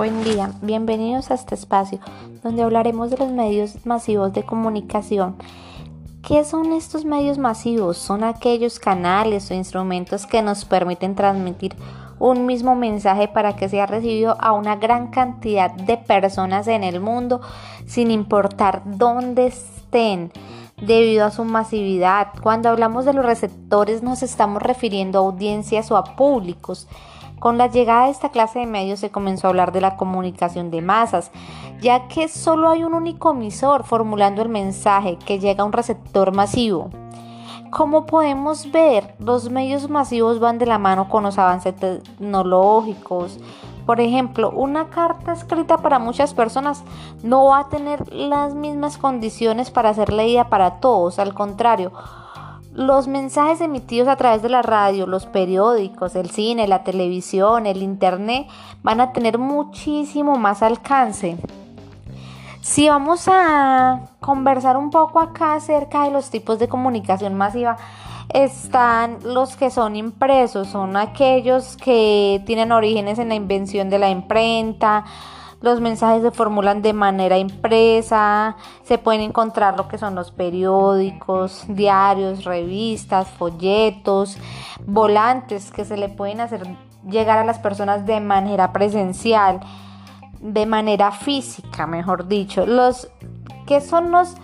Buen día, bienvenidos a este espacio donde hablaremos de los medios masivos de comunicación. ¿Qué son estos medios masivos? Son aquellos canales o instrumentos que nos permiten transmitir un mismo mensaje para que sea recibido a una gran cantidad de personas en el mundo sin importar dónde estén debido a su masividad. Cuando hablamos de los receptores nos estamos refiriendo a audiencias o a públicos. Con la llegada de esta clase de medios se comenzó a hablar de la comunicación de masas, ya que solo hay un único emisor formulando el mensaje que llega a un receptor masivo. Como podemos ver, los medios masivos van de la mano con los avances tecnológicos. Por ejemplo, una carta escrita para muchas personas no va a tener las mismas condiciones para ser leída para todos, al contrario, los mensajes emitidos a través de la radio, los periódicos, el cine, la televisión, el internet van a tener muchísimo más alcance. Si vamos a conversar un poco acá acerca de los tipos de comunicación masiva, están los que son impresos, son aquellos que tienen orígenes en la invención de la imprenta, los mensajes se formulan de manera impresa, se pueden encontrar lo que son los periódicos, diarios, revistas, folletos, volantes que se le pueden hacer llegar a las personas de manera presencial, de manera física, mejor dicho. Los que son los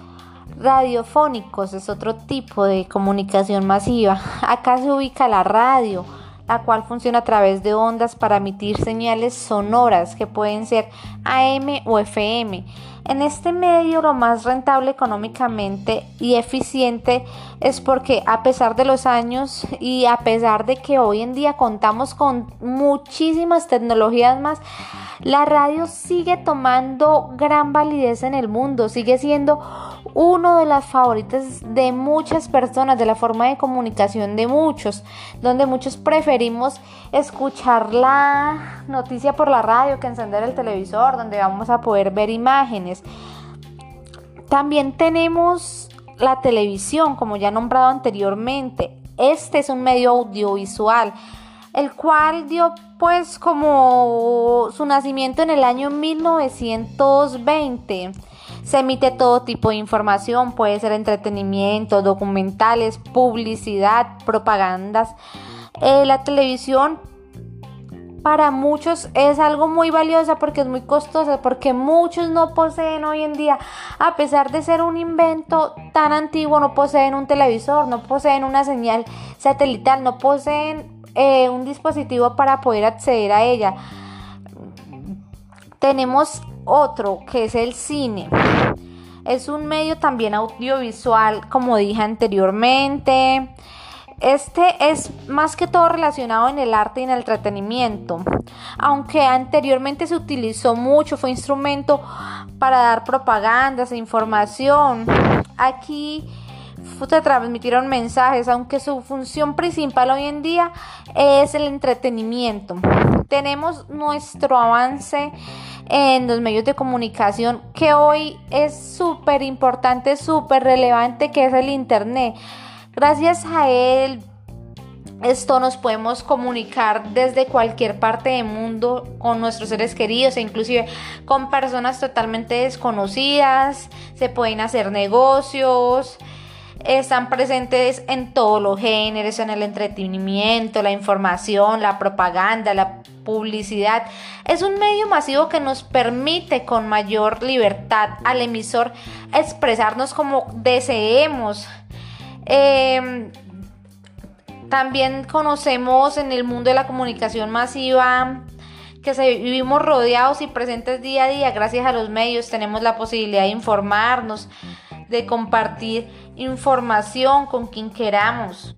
radiofónicos es otro tipo de comunicación masiva. Acá se ubica la radio la cual funciona a través de ondas para emitir señales sonoras que pueden ser AM o FM. En este medio lo más rentable económicamente y eficiente es porque a pesar de los años y a pesar de que hoy en día contamos con muchísimas tecnologías más, la radio sigue tomando gran validez en el mundo, sigue siendo uno de las favoritas de muchas personas, de la forma de comunicación de muchos, donde muchos preferimos escuchar la noticia por la radio que encender el televisor, donde vamos a poder ver imágenes. También tenemos la televisión, como ya nombrado anteriormente. Este es un medio audiovisual, el cual dio pues como su nacimiento en el año 1920 se emite todo tipo de información, puede ser entretenimiento, documentales, publicidad, propagandas. Eh, la televisión para muchos es algo muy valiosa porque es muy costosa, porque muchos no poseen hoy en día, a pesar de ser un invento tan antiguo, no poseen un televisor, no poseen una señal satelital, no poseen eh, un dispositivo para poder acceder a ella. Tenemos otro que es el cine. Es un medio también audiovisual, como dije anteriormente. Este es más que todo relacionado en el arte y en el entretenimiento. Aunque anteriormente se utilizó mucho, fue instrumento para dar propagandas e información. Aquí se transmitieron mensajes, aunque su función principal hoy en día es el entretenimiento. Tenemos nuestro avance en los medios de comunicación que hoy es súper importante, súper relevante, que es el Internet. Gracias a él, esto nos podemos comunicar desde cualquier parte del mundo con nuestros seres queridos e inclusive con personas totalmente desconocidas. Se pueden hacer negocios están presentes en todos los géneros, en el entretenimiento, la información, la propaganda, la publicidad. Es un medio masivo que nos permite con mayor libertad al emisor expresarnos como deseemos. Em, también conocemos en el mundo de la comunicación masiva que vivimos rodeados y presentes día a día gracias a los medios, tenemos la posibilidad de informarnos, de compartir información con quien queramos.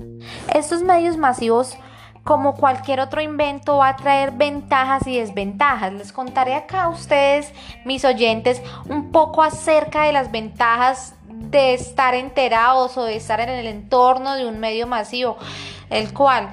Estos medios masivos, como cualquier otro invento, va a traer ventajas y desventajas. Les contaré acá a ustedes, mis oyentes, un poco acerca de las ventajas de estar enterados o de estar en el entorno de un medio masivo, el cual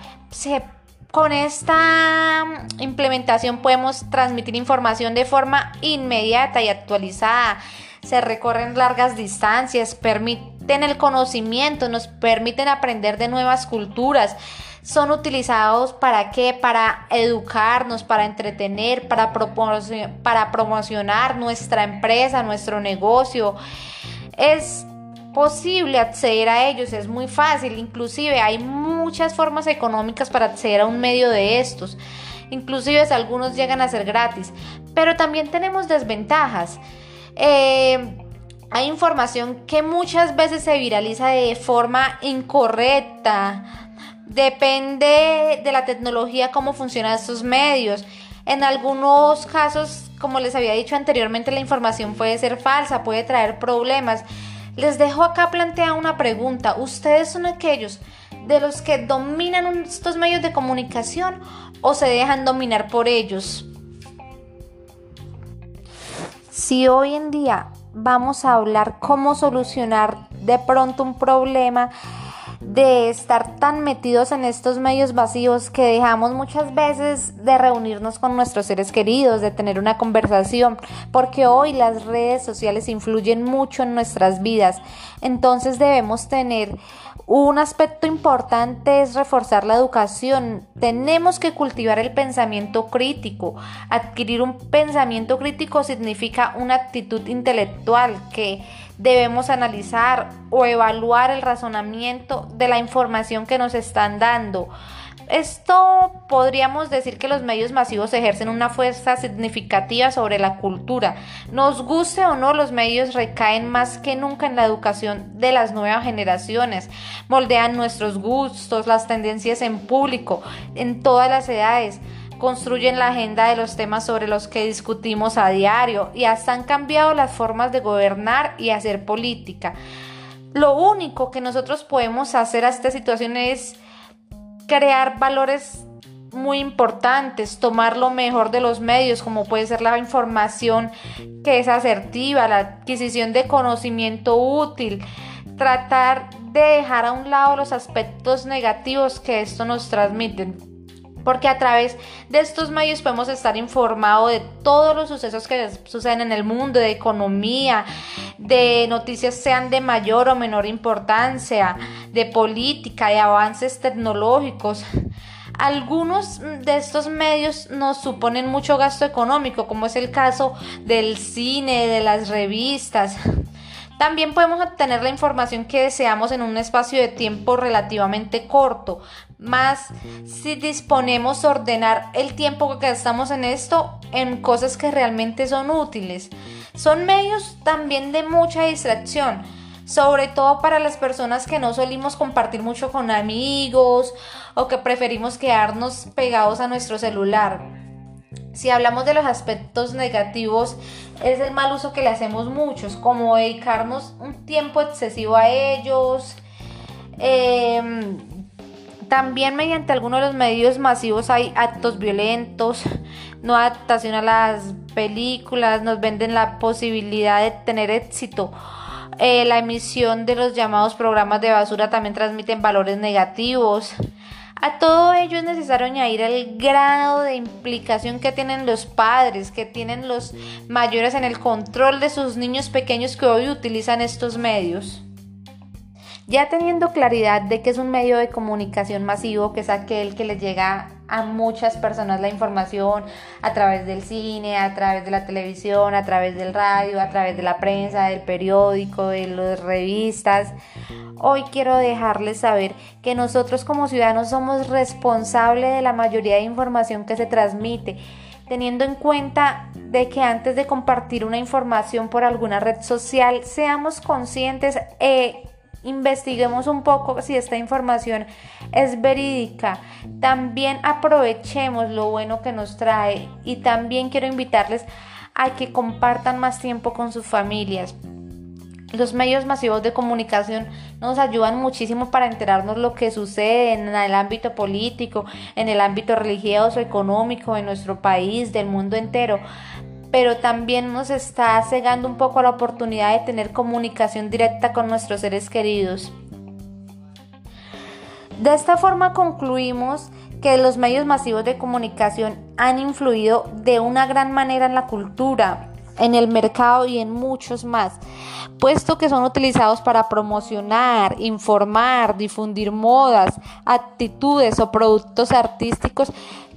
con esta implementación podemos transmitir información de forma inmediata y actualizada se recorren largas distancias, permiten el conocimiento, nos permiten aprender de nuevas culturas. Son utilizados para qué? Para educarnos, para entretener, para, promocionar nuestra empresa, nuestro negocio. Es posible acceder a ellos, es muy fácil, inclusive hay muchas formas económicas para acceder a un medio de estos inclusive algunos llegan a ser gratis, pero también tenemos desventajas. Eh, hay información que muchas veces se viraliza de forma incorrecta. Depende de la tecnología cómo funcionan estos medios. En algunos casos, como les había dicho anteriormente, la información puede ser falsa, puede traer problemas. Les dejo acá planteada una pregunta. ¿Ustedes son aquellos de los que dominan estos medios de comunicación o se dejan dominar por ellos. Si hoy en día vamos a hablar cómo solucionar de pronto un problema de estar tan metidos en estos medios vacíos que dejamos muchas veces de reunirnos con nuestros seres queridos, de tener una conversación, porque hoy las redes sociales influyen mucho en nuestras vidas. Entonces debemos tener un aspecto importante es reforzar la educación. Tenemos que cultivar el pensamiento crítico. Adquirir un pensamiento crítico significa una actitud intelectual que debemos analizar o evaluar el razonamiento de la información que nos están dando. Esto podríamos decir que los medios masivos ejercen una fuerza significativa sobre la cultura. Nos guste o no, los medios recaen más que nunca en la educación de las nuevas generaciones. Moldean nuestros gustos, las tendencias en público, en todas las edades. Construyen la agenda de los temas sobre los que discutimos a diario y hasta han cambiado las formas de gobernar y hacer política. Lo único que nosotros podemos hacer a esta situación es crear valores muy importantes, tomar lo mejor de los medios, como puede ser la información que es asertiva, la adquisición de conocimiento útil, tratar de dejar a un lado los aspectos negativos que esto nos transmiten porque a través de estos medios podemos estar informados de todos los sucesos que suceden en el mundo, de economía, de noticias sean de mayor o menor importancia, de política, de avances tecnológicos. Algunos de estos medios nos suponen mucho gasto económico, como es el caso del cine, de las revistas, también podemos obtener la información que deseamos en un espacio de tiempo relativamente corto, más si disponemos ordenar el tiempo que gastamos en esto en cosas que realmente son útiles. Son medios también de mucha distracción, sobre todo para las personas que no solimos compartir mucho con amigos o que preferimos quedarnos pegados a nuestro celular. Si hablamos de los aspectos negativos, es el mal uso que le hacemos muchos, como dedicarnos un tiempo excesivo a ellos. Em, también mediante algunos de los medios masivos hay actos violentos, no adaptación a las películas, nos venden la posibilidad de tener éxito. Eh, la emisión de los llamados programas de basura también transmiten valores negativos. A todo ello es necesario añadir el grado de implicación que tienen los padres, que tienen los mayores en el control de sus niños pequeños que hoy utilizan estos medios. Ya teniendo claridad de que es un medio de comunicación masivo, que es aquel que le llega a muchas personas la información a través del cine, a través de la televisión, a través del radio, a través de la prensa, del periódico, de las revistas. Hoy quiero dejarles saber que nosotros como ciudadanos somos responsables de la mayoría de información que se transmite teniendo en cuenta de que antes de compartir una información por alguna red social seamos conscientes e investiguemos un poco si esta información es verídica. También aprovechemos lo bueno que nos trae y también quiero invitarles a que compartan más tiempo con sus familias. Los medios masivos de comunicación nos ayudan muchísimo para enterarnos lo que sucede en el ámbito político, en el ámbito religioso, económico, en nuestro país, del mundo entero pero también nos está cegando un poco la oportunidad de tener comunicación directa con nuestros seres queridos. De esta forma concluimos que los medios masivos de comunicación han influido de una gran manera en la cultura, en el mercado y en muchos más, puesto que son utilizados para promocionar, informar, difundir modas, actitudes o productos artísticos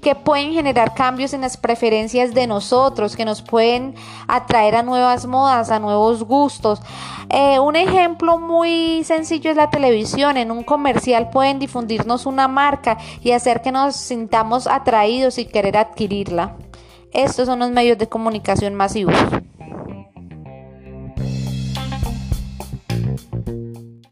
que pueden generar cambios en las preferencias de nosotros, que nos pueden atraer a nuevas modas, a nuevos gustos. Eh, un ejemplo muy sencillo es la televisión. En un comercial pueden difundirnos una marca y hacer que nos sintamos atraídos y querer adquirirla. Estos son los medios de comunicación masivos.